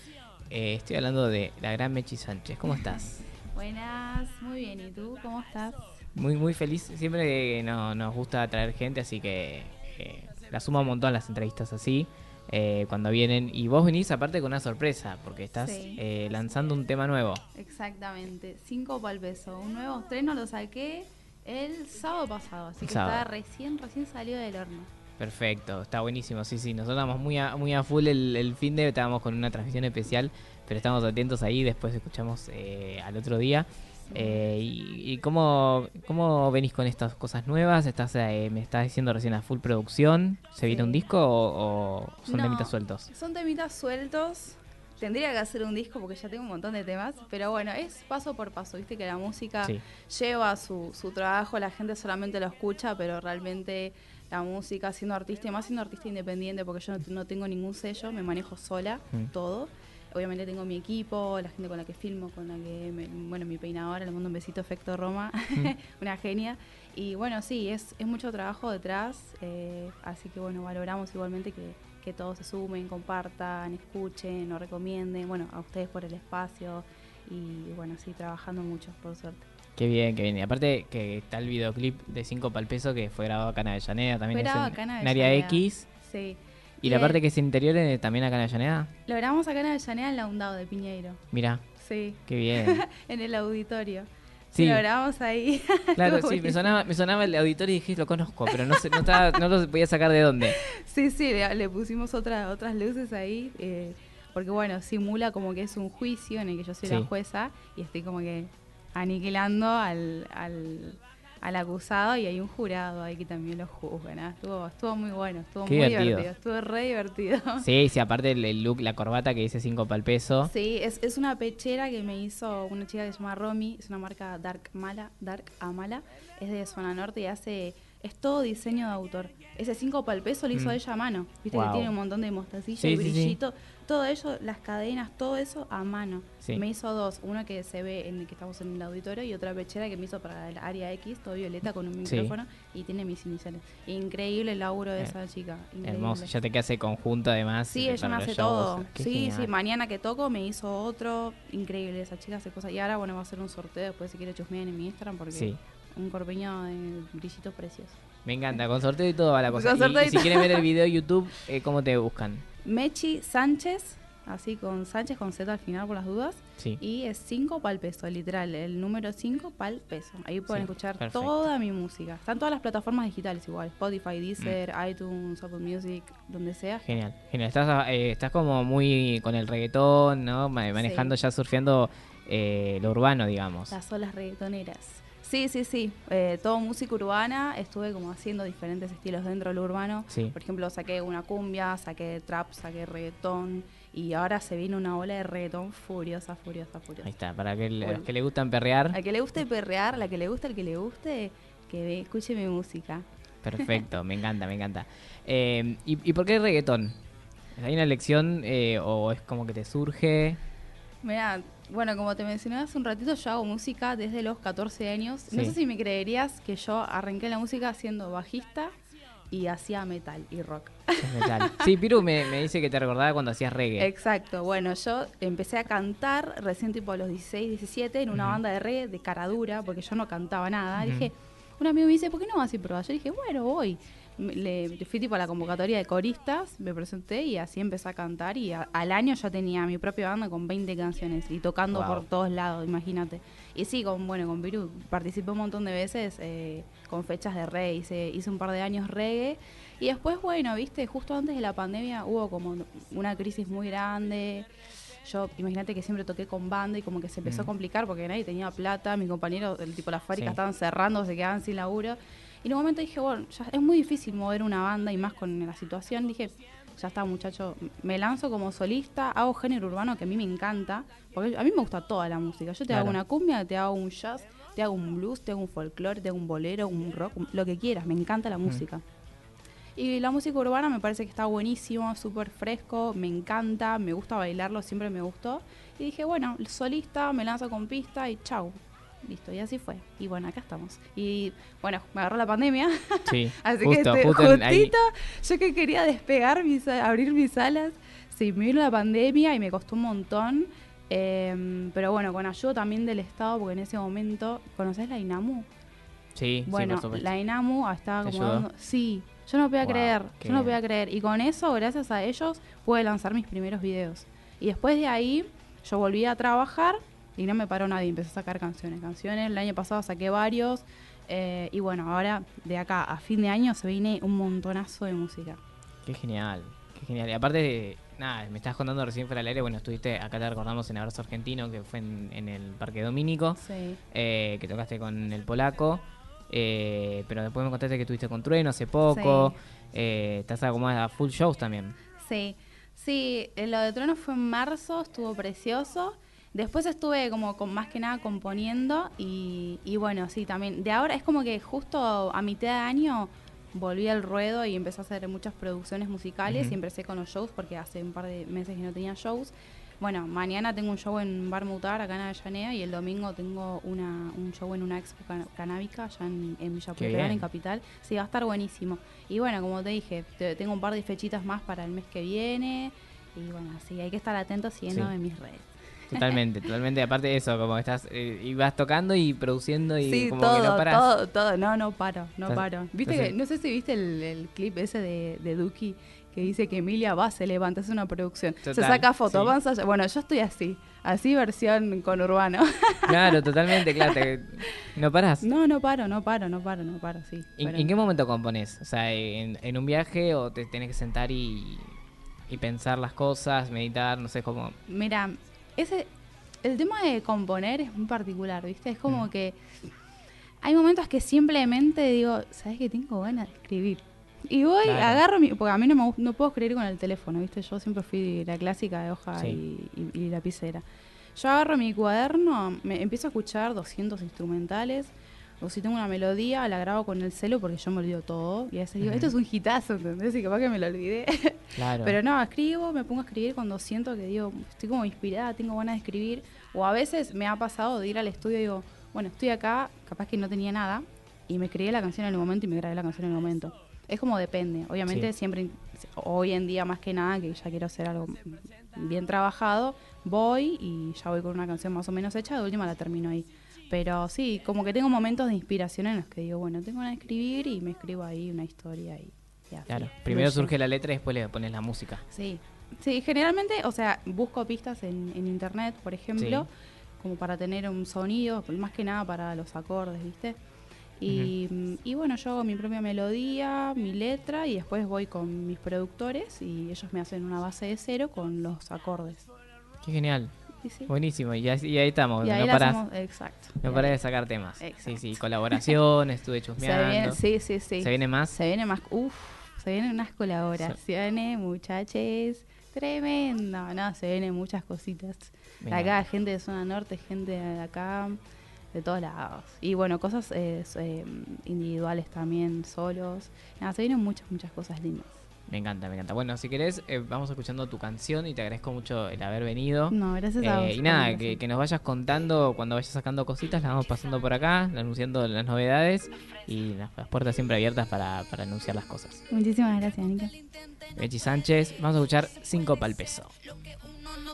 Eh, estoy hablando de la gran Mechi Sánchez. ¿Cómo estás? Buenas, muy bien. ¿Y tú cómo estás? Muy, muy feliz. Siempre no- nos gusta traer gente, así que eh, la suma un montón las entrevistas así. eh, cuando vienen. Y vos venís aparte con una sorpresa, porque estás Sí. eh, lanzando un tema nuevo. Exactamente, 5 pal peso. Un nuevo estreno lo saqué el sábado pasado, así El que sábado. está recién, recién salió del horno. Perfecto, está buenísimo. Sí, sí, nosotros estamos muy a, muy a full el, el fin de, estábamos con una transmisión especial, pero estamos atentos ahí, después escuchamos eh, al otro día. Eh, y, y cómo, cómo venís con estas cosas nuevas? ¿Estás, eh, ¿Me estás diciendo recién a full producción? ¿Se viene un disco o, o son No, temitas sueltos? Son temitas sueltos. Tendría que hacer un disco porque ya tengo un montón de temas, pero bueno, es paso por paso, viste que la música Sí. lleva su, su trabajo, la gente solamente lo escucha, pero realmente la música, siendo artista, y más siendo artista independiente, porque yo no, no tengo ningún sello, me manejo sola, Mm. todo. Obviamente tengo mi equipo, la gente con la que filmo, con la que, me- bueno, mi peinadora, le mando un besito, Efecto Roma, una genia. Y bueno, sí, es, es mucho trabajo detrás, eh, así que bueno, valoramos igualmente que, que todos se sumen, compartan, escuchen, nos recomienden, bueno, a ustedes por el espacio y bueno, sí, trabajando mucho, por suerte. Qué bien, qué bien. Y aparte que está el videoclip de 5 pal peso que fue grabado acá en Avellaneda, también Fue es grabado en, en en área. X. Sí. Y la eh, parte que es interior eh, también acá en Avellaneda. Lo grabamos acá en Avellaneda en la Undado de Piñeiro. Mira, Sí, qué bien. en el auditorio. Sí. Lo grabamos ahí. Claro, sí, me sonaba, me sonaba el auditorio y dije, lo conozco, pero no, sé, no, estaba, no lo podía sacar de dónde. Sí, sí, le, le pusimos otra, otras luces ahí. eh, porque bueno, simula como que es un juicio en el que yo soy Sí. la jueza y estoy como que aniquilando al, al, al acusado y hay un jurado ahí que también lo juzga. ¿no? Estuvo, estuvo muy bueno, estuvo Qué muy divertido. divertido. estuvo re divertido. Sí, sí, aparte el, el look, la corbata que dice 5 pal peso. Sí, es, es una pechera que me hizo una chica que se llama Romy, es una marca Dark Mala, Dark Amala, es de zona norte y hace, es todo diseño de autor. Ese 5 para el peso lo hizo Mm. ella a mano, viste Wow. que tiene un montón de mostacilla Sí, y sí, sí. Todo ello, las cadenas, todo eso a mano. Sí. Me hizo dos, una que se ve en el que estamos en el auditorio y otra pechera que me hizo para el área X, todo violeta con un Sí. micrófono y tiene mis iniciales. Increíble el laburo de Eh, esa chica. Increíble. Hermoso, ya te queda ese conjunto además. Sí, ella me hace shows. todo. Qué Sí, genial. sí, mañana que toco me hizo otro. Increíble, esa chica hace cosas. Y ahora, bueno, va a hacer un sorteo después si quiere chusmear en mi Instagram porque Sí. un corpiño de brillitos preciosos. Me encanta, con sorteo y todo va la cosa. Y- y, si quieren ver el video de YouTube, eh, ¿cómo te buscan? Mechi Sánchez, así con Sánchez con Z al final por las dudas. Sí. Y es 5 pal peso, literal, el número 5 pal peso. Ahí pueden Sí, escuchar perfecto. toda mi música. Están todas las plataformas digitales igual, Spotify, Deezer, iTunes, Apple Music, donde sea. Genial, genial. Estás, eh, estás como muy con el reggaetón, ¿no? Ma- Manejando ya, surfeando eh, lo urbano, digamos. Las olas reggaetoneras. Sí, sí, sí. Eh, todo música urbana. Estuve como haciendo diferentes estilos dentro del urbano. Sí. Por ejemplo, saqué una cumbia, saqué trap, saqué reggaetón. Y ahora se viene una ola de reggaetón furiosa, furiosa, furiosa. Ahí está, para que Bueno. los que le gustan perrear. Al que le guste perrear, la que le guste, el que le guste, que escuche mi música. Perfecto, me encanta, me encanta. Eh, ¿y, y por qué reggaetón? ¿Hay una elección eh, o es como que te surge? Mira, bueno, como te mencioné hace un ratito, yo hago música desde los 14 años. No sé si me creerías que yo arranqué la música siendo bajista y hacía metal y rock. Metal. Sí, Piru me, me dice que te recordaba cuando hacías reggae. Exacto, bueno, yo empecé a cantar recién tipo a los 16, 17 en una banda de reggae de cara dura, porque yo no cantaba nada. Dije, un amigo me dice, ¿por qué no vas a probar? Yo dije, bueno, voy. Le, fui tipo a la convocatoria de coristas, me presenté y así empecé a cantar y a- al año ya tenía mi propia banda con 20 canciones y tocando Wow. por todos lados, imagínate. Y sí, con bueno, con Viru participé un montón de veces eh, con fechas de reggae, hice, hice un par de años reggae y después, bueno, viste, justo antes de la pandemia hubo como una crisis muy grande. Yo, imagínate que siempre toqué con banda y como que se empezó a complicar porque nadie tenía plata, mis compañeros, el tipo las fábricas Sí. estaban cerrando, se quedaban sin laburo. Y en un momento dije, bueno, ya es muy difícil mover una banda y más con la situación. Dije, ya está, muchacho, me lanzo como solista, hago género urbano que a mí me encanta, porque a mí me gusta toda la música. Yo te Claro. hago una cumbia, te hago un jazz, te hago un blues, te hago un folclore, te hago un bolero, un rock, lo que quieras, me encanta la música. Y la música urbana me parece que está buenísimo, súper fresco, me encanta, me gusta bailarlo, siempre me gustó. Y dije, bueno, solista, me lanzo con pista y chau. Listo, y así fue. Y bueno, acá estamos. Y bueno, me agarró la pandemia. Sí, Así justo, que este, justo justito, yo que quería despegar, mis, abrir mis alas, sí, me vino la pandemia y me costó un montón. Em, pero bueno, con ayuda también del Estado, porque en ese momento, ¿conoces la INAMU? Sí, Bueno, sí, la INAMU estaba ¿Te como dando- Sí, yo no podía Wow, creer, yo no podía creer. Y con eso, gracias a ellos, pude lanzar mis primeros videos. Y después de ahí, yo volví a trabajar y no me paró nadie, empecé a sacar canciones. Canciones, el año pasado saqué varios. eh, y bueno, ahora de acá a fin de año se viene un montonazo de música. Qué genial, qué genial. Y aparte, nada, me estás contando recién fuera del aire, bueno, estuviste, acá te recordamos en Abrazo Argentino, que fue en, en el Parque Domínico, Sí. eh, que tocaste con el polaco, eh, pero después me contaste que estuviste con Trueno hace poco, Sí. eh, estás como a full shows también. Sí, sí, eh, lo de Trono fue en marzo, estuvo precioso. Después estuve como con, más que nada componiendo y, y bueno, sí, también. De ahora es como que justo a mitad de año volví al ruedo y empecé a hacer muchas producciones musicales y empecé con los shows porque hace un par de meses que no tenía shows. Bueno, mañana tengo un show en Bar Mutar, acá en Avellaneda, y el domingo tengo una, un show en una expo can- canábica allá en, en Villa bien. en Capital. Sí, va a estar buenísimo. Y bueno, como te dije, te- tengo un par de fechitas más para el mes que viene. Y bueno, sí, hay que estar atentos siguiendo Sí. en mis redes. Totalmente, totalmente. Aparte de eso, como estás, eh, y vas tocando y produciendo y Sí, como todo, que no paras. todo, todo. No, no paro, no paro. Viste que, no sé si viste el, el clip ese de, de Duki que dice que Emilia va, se levanta, es una producción. se saca fotos, sí. avanza. Bueno, yo estoy así, así versión con Urbano. Claro, totalmente, claro. te- no paras. no, no paro, no paro, no paro, no paro, sí. ¿En, pero- en qué momento compones? O sea, en, en un viaje o te tenés que sentar y, y pensar las cosas, meditar, no sé cómo. Mira, ese, el tema de componer es muy particular, ¿viste? Es como Mm. que hay momentos que simplemente digo, ¿sabes que tengo ganas de escribir? Y voy, Claro. agarro mi. Porque a mí no, me, no puedo escribir con el teléfono, ¿viste? Yo siempre fui la clásica de hoja Sí. y, y- y lapicera. Yo agarro mi cuaderno, me empiezo a escuchar 200 instrumentales. O si tengo una melodía, la grabo con el celo porque yo me olvido todo. Y a veces digo, esto es un hitazo, ¿entendés? Y capaz que me lo olvidé. Claro. Pero no, escribo, me pongo a escribir cuando siento que digo, estoy como inspirada, tengo ganas de escribir. O a veces me ha pasado de ir al estudio y digo, bueno, estoy acá, capaz que no tenía nada, y me escribí la canción en el momento y me grabé la canción en el momento. Es como depende. Obviamente Sí. siempre, hoy en día más que nada, que ya quiero hacer algo bien trabajado, voy y ya voy con una canción más o menos hecha, de última la termino ahí. Pero sí, como que tengo momentos de inspiración en los que digo, bueno, tengo de escribir y me escribo ahí una historia y, y así. Claro. Primero surge la letra y después le pones la música. Sí, sí, generalmente, o sea, busco pistas en, en internet, por ejemplo, Sí. como para tener un sonido, más que nada para los acordes, ¿viste? Y, y bueno, yo hago mi propia melodía, mi letra, y después voy con mis productores y ellos me hacen una base de cero con los acordes. Qué genial. Sí. Buenísimo. Y, así- y ahí estamos. Y ahí no parás, hacemos- exacto. no parás de sacar temas. Sí, Exacto. sí. Colaboraciones, estuve Se chusmeando. viene, sí, sí, sí. ¿Se viene más? Se viene más, uff, se vienen unas colaboraciones, muchachos, tremendo, no, se vienen muchas cositas. Acá, gente de zona norte, gente de acá, de todos lados. Y bueno, cosas eh, eh, individuales también, solos. Nada, se vienen muchas, muchas cosas lindas. Me encanta, me encanta. Bueno, si querés, eh, vamos escuchando tu canción y te agradezco mucho el haber venido. No, gracias a Eh, vos. y nada, que, nos vayas contando cuando vayas sacando cositas, las vamos pasando por acá, anunciando las novedades y las, las puertas siempre abiertas para, para anunciar las cosas. Muchísimas gracias, Nica. Bechi Sánchez, vamos a escuchar 5 pa'l peso.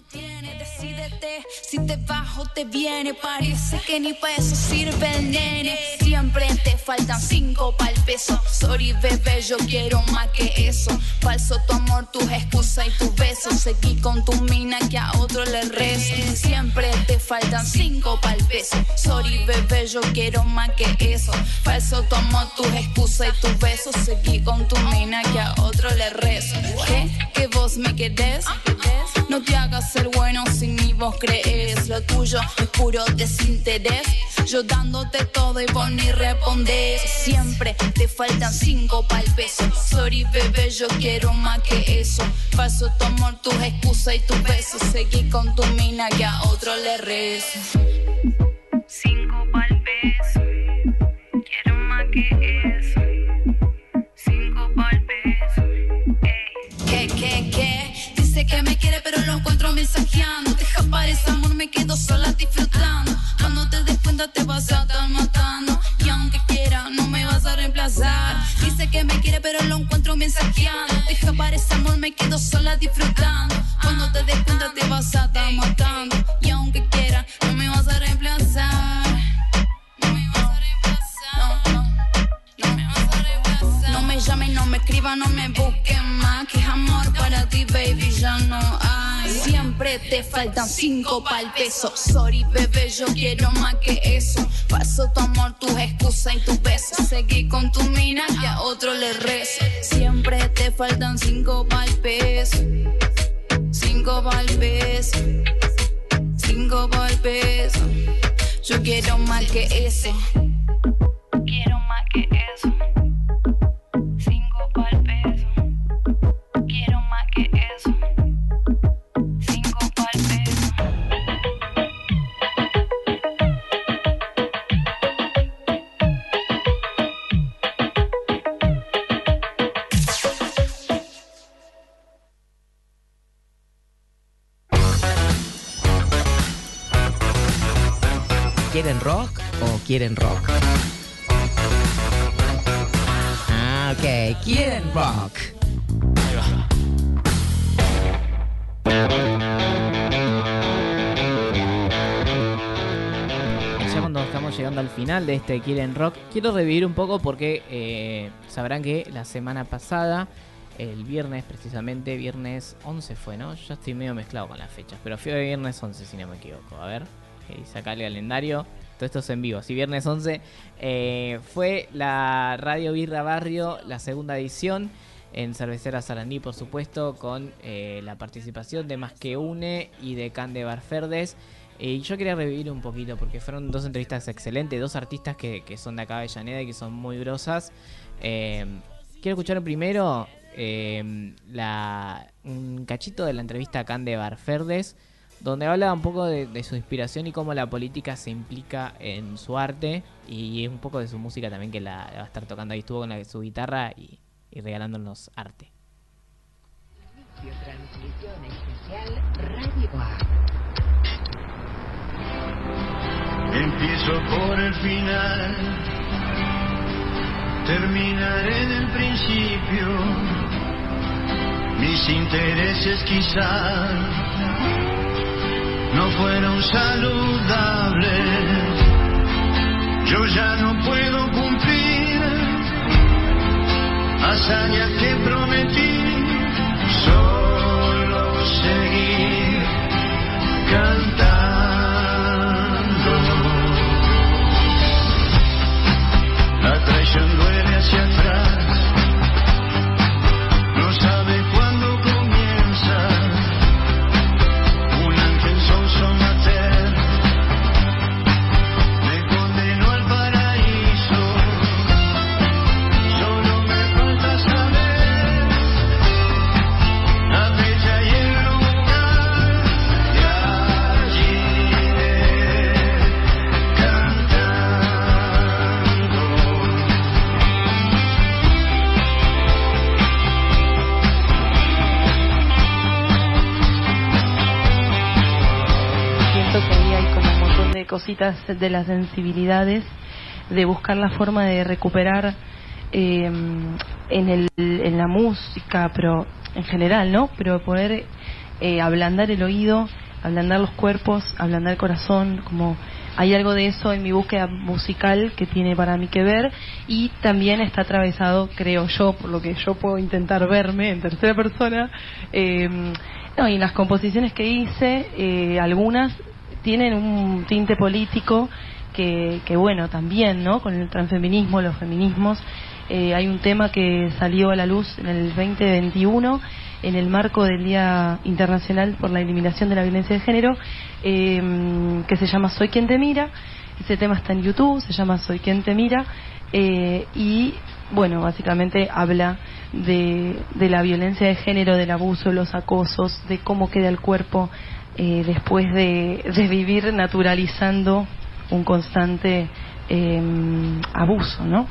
No tiene, decídete si te bajo te viene, parece que ni para eso sirve el nene. Siempre te faltan cinco pa'l peso. Sorry, bebé, yo quiero más que eso. Falso tu amor, tus excusas y tus besos. Seguí con tu mina que a otro le rezo. Siempre te faltan cinco pa'l peso. Sorry, bebé, yo quiero más que eso. Falso tu amor, tus excusas y tus besos. Seguí con tu mina que a otro le rezo. ¿Qué? ¿Que vos me querés? No te hagas el bueno sin mi vos crees. Lo tuyo es puro desinterés. Yo dándote todo y vos ni respondés. Siempre te faltan cinco pa'l peso. Sorry, bebé, yo quiero más que eso. Paso tu amor, tus excusas y tus besos. Seguí con tu mina que a otro le rezo. Cinco pa'l peso. Quiero más que eso. Pero lo encuentro mensajeando. Deja para ese amor, me quedo sola disfrutando. Cuando te des cuenta, te vas a estar matando. Y aunque quiera, no me vas a reemplazar. Dice que me quiere, pero lo encuentro mensajeando. Deja para ese amor, me quedo sola disfrutando. Cuando te des cuenta, te vas a estar matando. Y aunque quiera, no me vas a reemplazar. Reemplazar. No, me reemplazar. No me busques más. Que es amor para ti, baby, ya no hay. Siempre te faltan cinco pa'l peso. Sorry, bebé, yo quiero más que eso. Paso tu amor, tus excusas y tus besos. Seguí con tu mina que a otro le rezo. Siempre te faltan cinco pa'l peso. Cinco pa'l peso. Cinco pa'l peso. Yo quiero más que eso. ¿Quieren rock o quieren rock? Ah, ok. ¿Quieren rock? Ya cuando estamos llegando al final de este Quieren Rock, quiero revivir un poco porque eh, sabrán que la semana pasada, el viernes precisamente, viernes 11 fue, ¿no? Yo estoy medio mezclado con las fechas, pero fue viernes 11 si no me equivoco. A ver, que dice acá el calendario. Todo esto es en vivo. Sí, viernes 11 eh, fue la Radio Birra Barrio, la segunda edición. En Cervecera Sarandí, por supuesto, con eh, la participación de Más que Une y de Cande Barferdes. Y yo quería revivir un poquito porque fueron dos entrevistas excelentes, dos artistas que, son de acá de Avellaneda y que son muy grosas. Eh, quiero escuchar primero eh, un cachito de la entrevista a Cande Barferdes, donde habla un poco de, su inspiración y cómo la política se implica en su arte y un poco de su música también que la, va a estar tocando ahí. Estuvo con su guitarra y, regalándonos arte. Empiezo por el final, terminaré en el principio. Mis intereses quizás no fueron saludables. Yo ya no puedo cumplir hazañas que prometí. Solo seguir cantando. La traición duele hacia atrás. De las sensibilidades, de buscar la forma de recuperar eh, en, el, en la música, pero en general, ¿no? Pero poder eh, ablandar el oído, ablandar los cuerpos, ablandar el corazón, como hay algo de eso en mi búsqueda musical que tiene para mí que ver y también está atravesado, creo yo, por lo que yo puedo intentar verme en tercera persona, eh, no, y las composiciones que hice, eh, algunas tienen un tinte político que, que bueno, también, ¿no? Con el transfeminismo, los feminismos, Eh, hay un tema que salió a la luz en el 2021 en el marco del Día Internacional por la Eliminación de la Violencia de Género, eh, que se llama Soy quien te mira. Ese tema está en YouTube, se llama Soy quien te mira, eh, y bueno, básicamente habla de, de la violencia de género, del abuso, los acosos, de cómo queda el cuerpo eh, después de, de vivir naturalizando un constante eh, abuso, ¿no?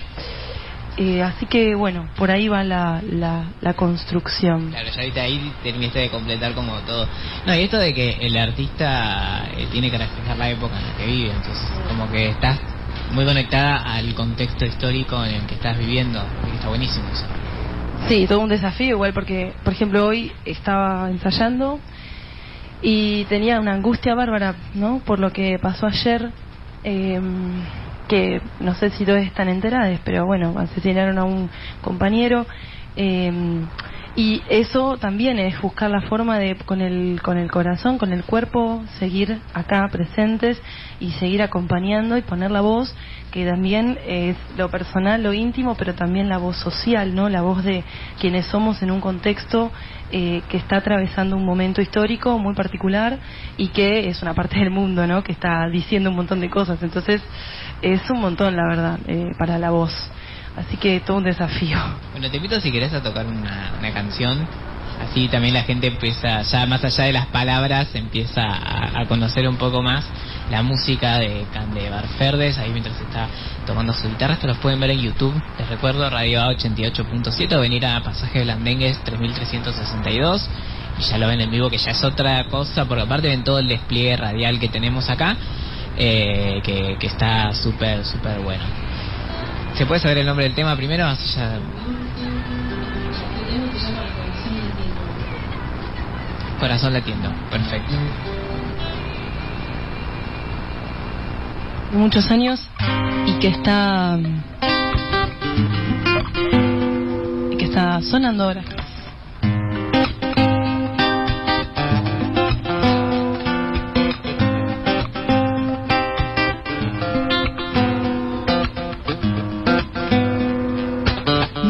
Eh, así que bueno, por ahí va la, la, la construcción. Claro, ya ahorita ahí terminaste de completar como todo. No, y esto de que el artista eh, tiene que reflejar la época en la que vive, entonces como que estás muy conectada al contexto histórico en el que estás viviendo, está buenísimo eso. Sí, todo un desafío igual porque, por ejemplo, hoy estaba ensayando y tenía una angustia bárbara, ¿no? Por lo que pasó ayer, eh, que no sé si todos están enterados, pero bueno, asesinaron a un compañero. eh, y eso también es buscar la forma de, con el, con el corazón, con el cuerpo, seguir acá presentes y seguir acompañando y poner la voz, que también es lo personal, lo íntimo, pero también la voz social, ¿no? La voz de quienes somos en un contexto eh, que está atravesando un momento histórico muy particular y que es una parte del mundo, ¿no? Que está diciendo un montón de cosas. Entonces, es un montón, la verdad, eh, para la voz. Así que todo un desafío. Bueno, te invito si querés a tocar una, una canción, así también la gente empieza, ya más allá de las palabras, empieza a, conocer un poco más la música de Cande Barferdes, ahí mientras está tocando su guitarra, esto los pueden ver en YouTube, les recuerdo, Radio A 88.7, o venir a Pasaje de Blandengues 3362, y ya lo ven en vivo, que ya es otra cosa, porque aparte ven todo el despliegue radial que tenemos acá, eh, que, que está súper, súper bueno. ¿Se puede saber el nombre del tema primero? Así ya- Corazón latiendo, perfecto. muchos años y que está y que está sonando ahora.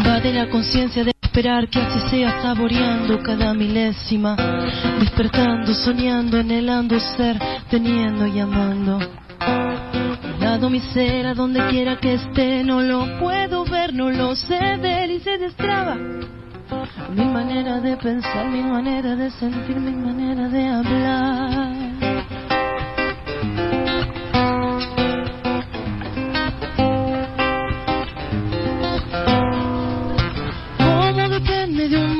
Va de la conciencia de esperar que así sea saboreando cada milésima, despertando, soñando, anhelando ser, teniendo y amando. Lado mi ser a donde quiera que esté, no lo puedo ver, no lo sé ver y se destraba. Mi manera de pensar, mi manera de sentir, mi manera de hablar.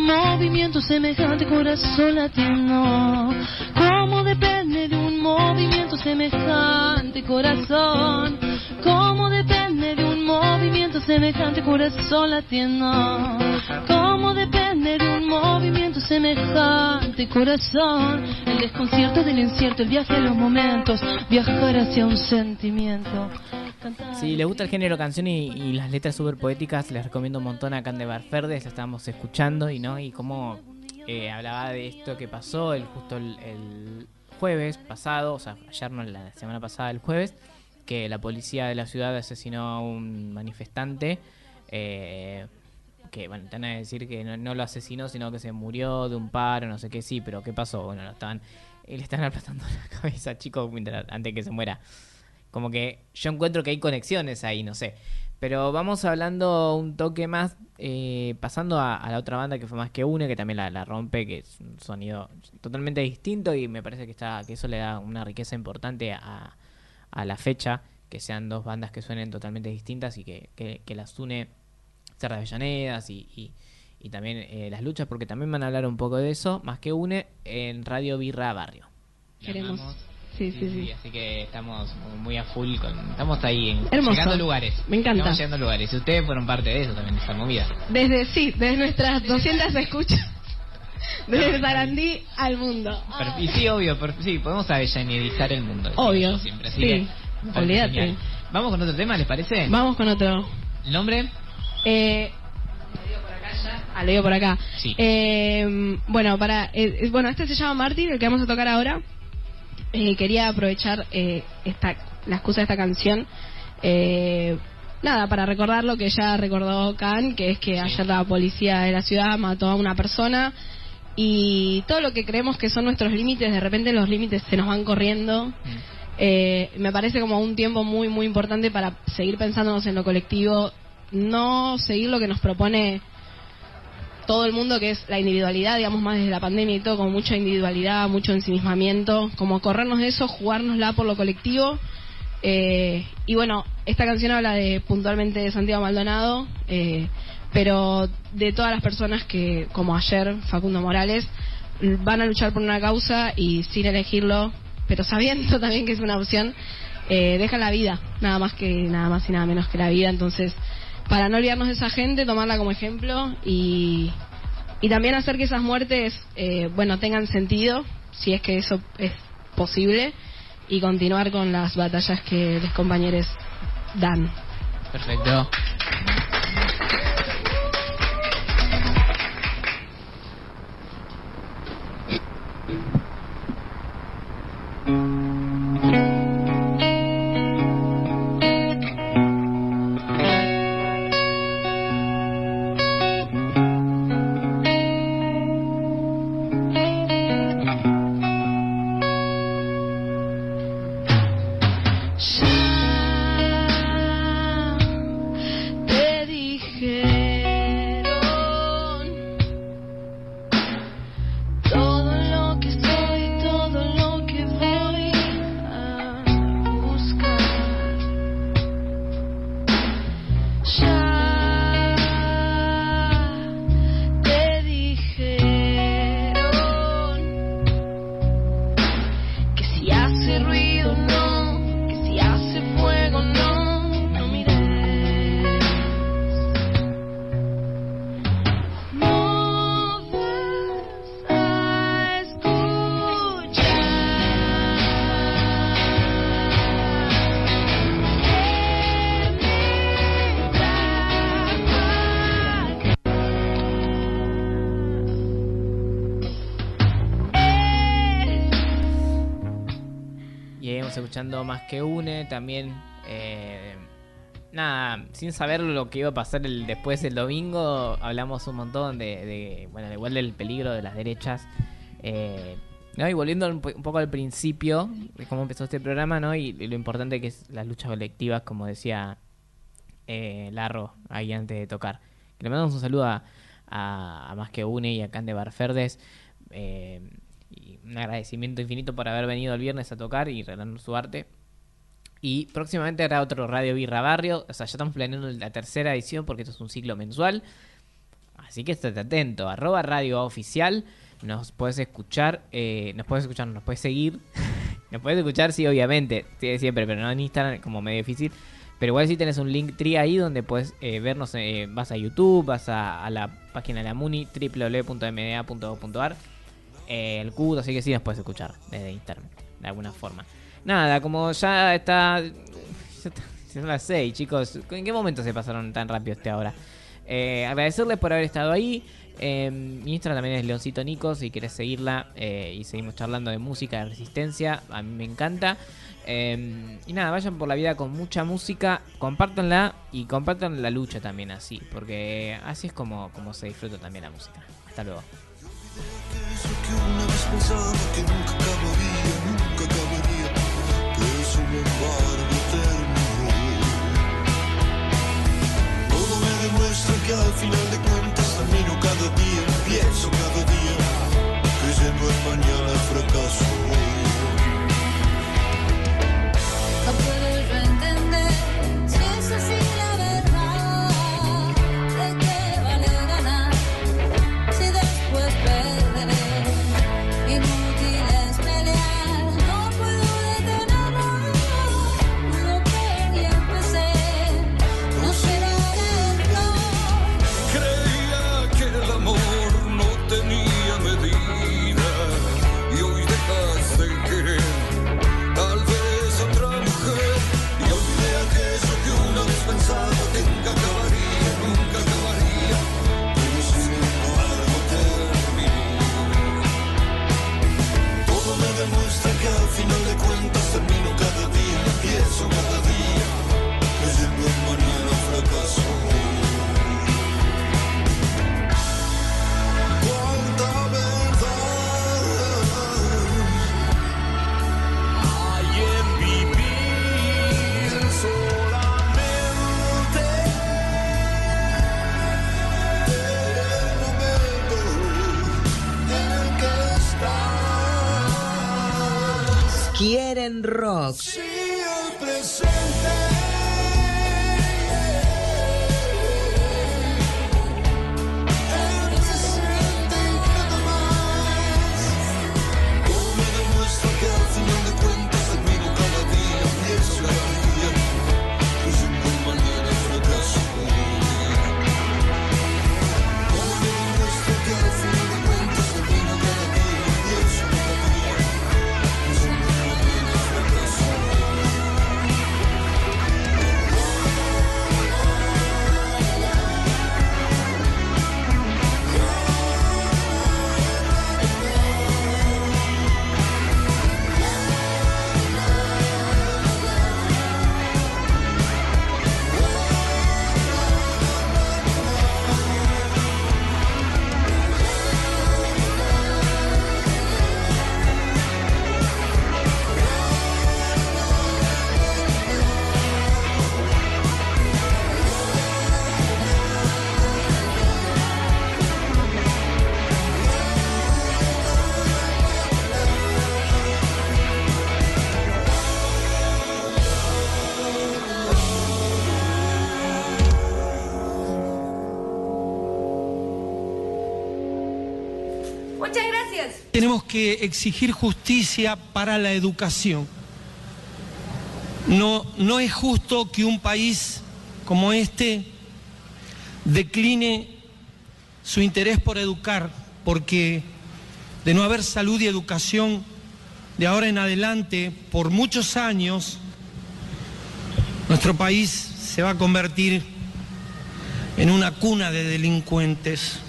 Movimiento semejante corazón latiendo. Como depende de un movimiento semejante corazón. Como depende movimiento semejante corazón latiendo. Como depende de un movimiento semejante corazón. El desconcierto del incierto, el viaje de los momentos. Viajar hacia un sentimiento. Si les gusta el género canción y, y las letras súper poéticas, les recomiendo un montón a Cande Barferdes, la estábamos escuchando y no y cómo eh, hablaba de esto que pasó el justo el, el jueves pasado, o sea, ayer no, la semana pasada, el jueves, que la policía de la ciudad asesinó a un manifestante. eh, que bueno, van a decir que no, lo asesinó, sino que se murió de un paro, no sé qué, sí, pero ¿qué pasó? Bueno, lo estaban, eh, le están aplastando la cabeza, mientras- antes que se muera. Como que yo encuentro que hay conexiones ahí, no sé. Pero vamos hablando un toque más, eh, pasando a, la otra banda que fue más que una, que también la, la rompe, que es un sonido totalmente distinto y me parece que está que eso le da una riqueza importante a, a la fecha, que sean dos bandas que suenen totalmente distintas y que, que, que las une de Avellanedas y, y, y también eh, las luchas, porque también van a hablar un poco de eso, más que une, en Radio Birra Barrio. Queremos. Sí, sí, sí. Así que estamos muy a full con... Estamos ahí en, Hermoso. llegando a lugares. Me encanta. Estamos llegando a lugares. Y ustedes fueron parte de eso también, de esta movida. Desde, sí, desde nuestras 200 escuchas. Desde Sarandí al mundo. Y sí, obvio, sí, podemos avellanedizar el mundo. Obvio. Siempre, así Sí. que, parece Olvídate. Vamos con otro tema, ¿les parece? Vamos con otro. ¿El nombre? Eh, ah, lo digo por acá. Sí. Eh, bueno, para, eh, eh, bueno, este se llama Mártir, el que vamos a tocar ahora. Eh, quería aprovechar eh, esta, la excusa de esta canción eh, nada, para recordar lo que ya recordó Khan, que es que ayer la policía de la ciudad mató a una persona y todo lo que creemos que son nuestros límites, de repente los límites se nos van corriendo. Eh, me parece como un tiempo muy, muy importante para seguir pensándonos en lo colectivo, no seguir lo que nos propone todo el mundo, que es la individualidad, digamos, más desde la pandemia y todo, con mucha individualidad, mucho ensimismamiento, como corrernos de eso, jugárnosla por lo colectivo. Eh, y bueno, esta canción habla de puntualmente de Santiago Maldonado, eh, pero de todas las personas que, como ayer, Facundo Morales, van a luchar por una causa y sin elegirlo, pero sabiendo también que es una opción, eh, dejan la vida, nada más que nada más y nada menos que la vida. Entonces, para no olvidarnos de esa gente, tomarla como ejemplo y, y también hacer que esas muertes, eh, bueno, tengan sentido, si es que eso es posible, y continuar con las batallas que los compañeros dan. Perfecto. Escuchando Más que Une, también... eh, nada, sin saber lo que iba a pasar el, después el domingo, hablamos un montón de, de, bueno, igual del peligro de las derechas. Eh, ¿no? Y volviendo un, po- un poco al principio, de cómo empezó este programa, ¿no? Y, lo importante que es las luchas colectivas, como decía eh, Larro ahí antes de tocar. Le mandamos un saludo a, a- Más que Une y a Cande Barferdes. eh, un agradecimiento infinito por haber venido el viernes a tocar y regalarnos su arte. Y próximamente habrá otro Radio Birra Barrio. O sea, ya estamos planeando la tercera edición porque esto es un ciclo mensual. Así que estate atento. Arroba Radio Oficial. Nos puedes escuchar. eh, nos puedes escuchar, nos puedes seguir. nos puedes escuchar, sí, obviamente. Sí, siempre, pero no en Instagram, como medio difícil. Pero igual sí tenés un link tree ahí donde puedes eh, vernos. eh, vas a YouTube, vas a, a la página de la Muni, www.mda.gov.ar. el CUT, así que sí nos puedes escuchar desde internet, de alguna forma. Nada, como ya está. Ya está- son las 6, chicos. ¿En qué momento se pasaron tan rápido este ahora? Eh, agradecerles por haber estado ahí. Eh, mi Instagram también es Leoncito Nico. Si quieres seguirla eh, y seguimos charlando de música, de resistencia, a mí me encanta. Eh, y nada, vayan por la vida con mucha música, compártanla y compartan la lucha también así, porque así es como, como se disfruta también la música. Hasta luego. Cada día, pienso cada día, que si no es mañana fracaso quieren rock. Tenemos que exigir justicia para la educación. No, no es justo que un país como este decline su interés por educar, porque de no haber salud y educación de ahora en adelante, por muchos años, nuestro país se va a convertir en una cuna de delincuentes.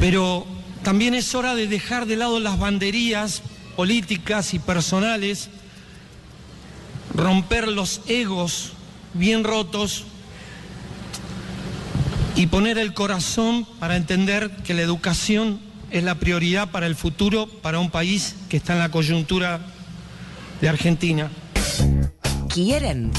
Pero también es hora de dejar de lado las banderías políticas y personales, romper los egos bien rotos y poner el corazón para entender que la educación es la prioridad para el futuro, para un país que está en la coyuntura de Argentina. Quieren.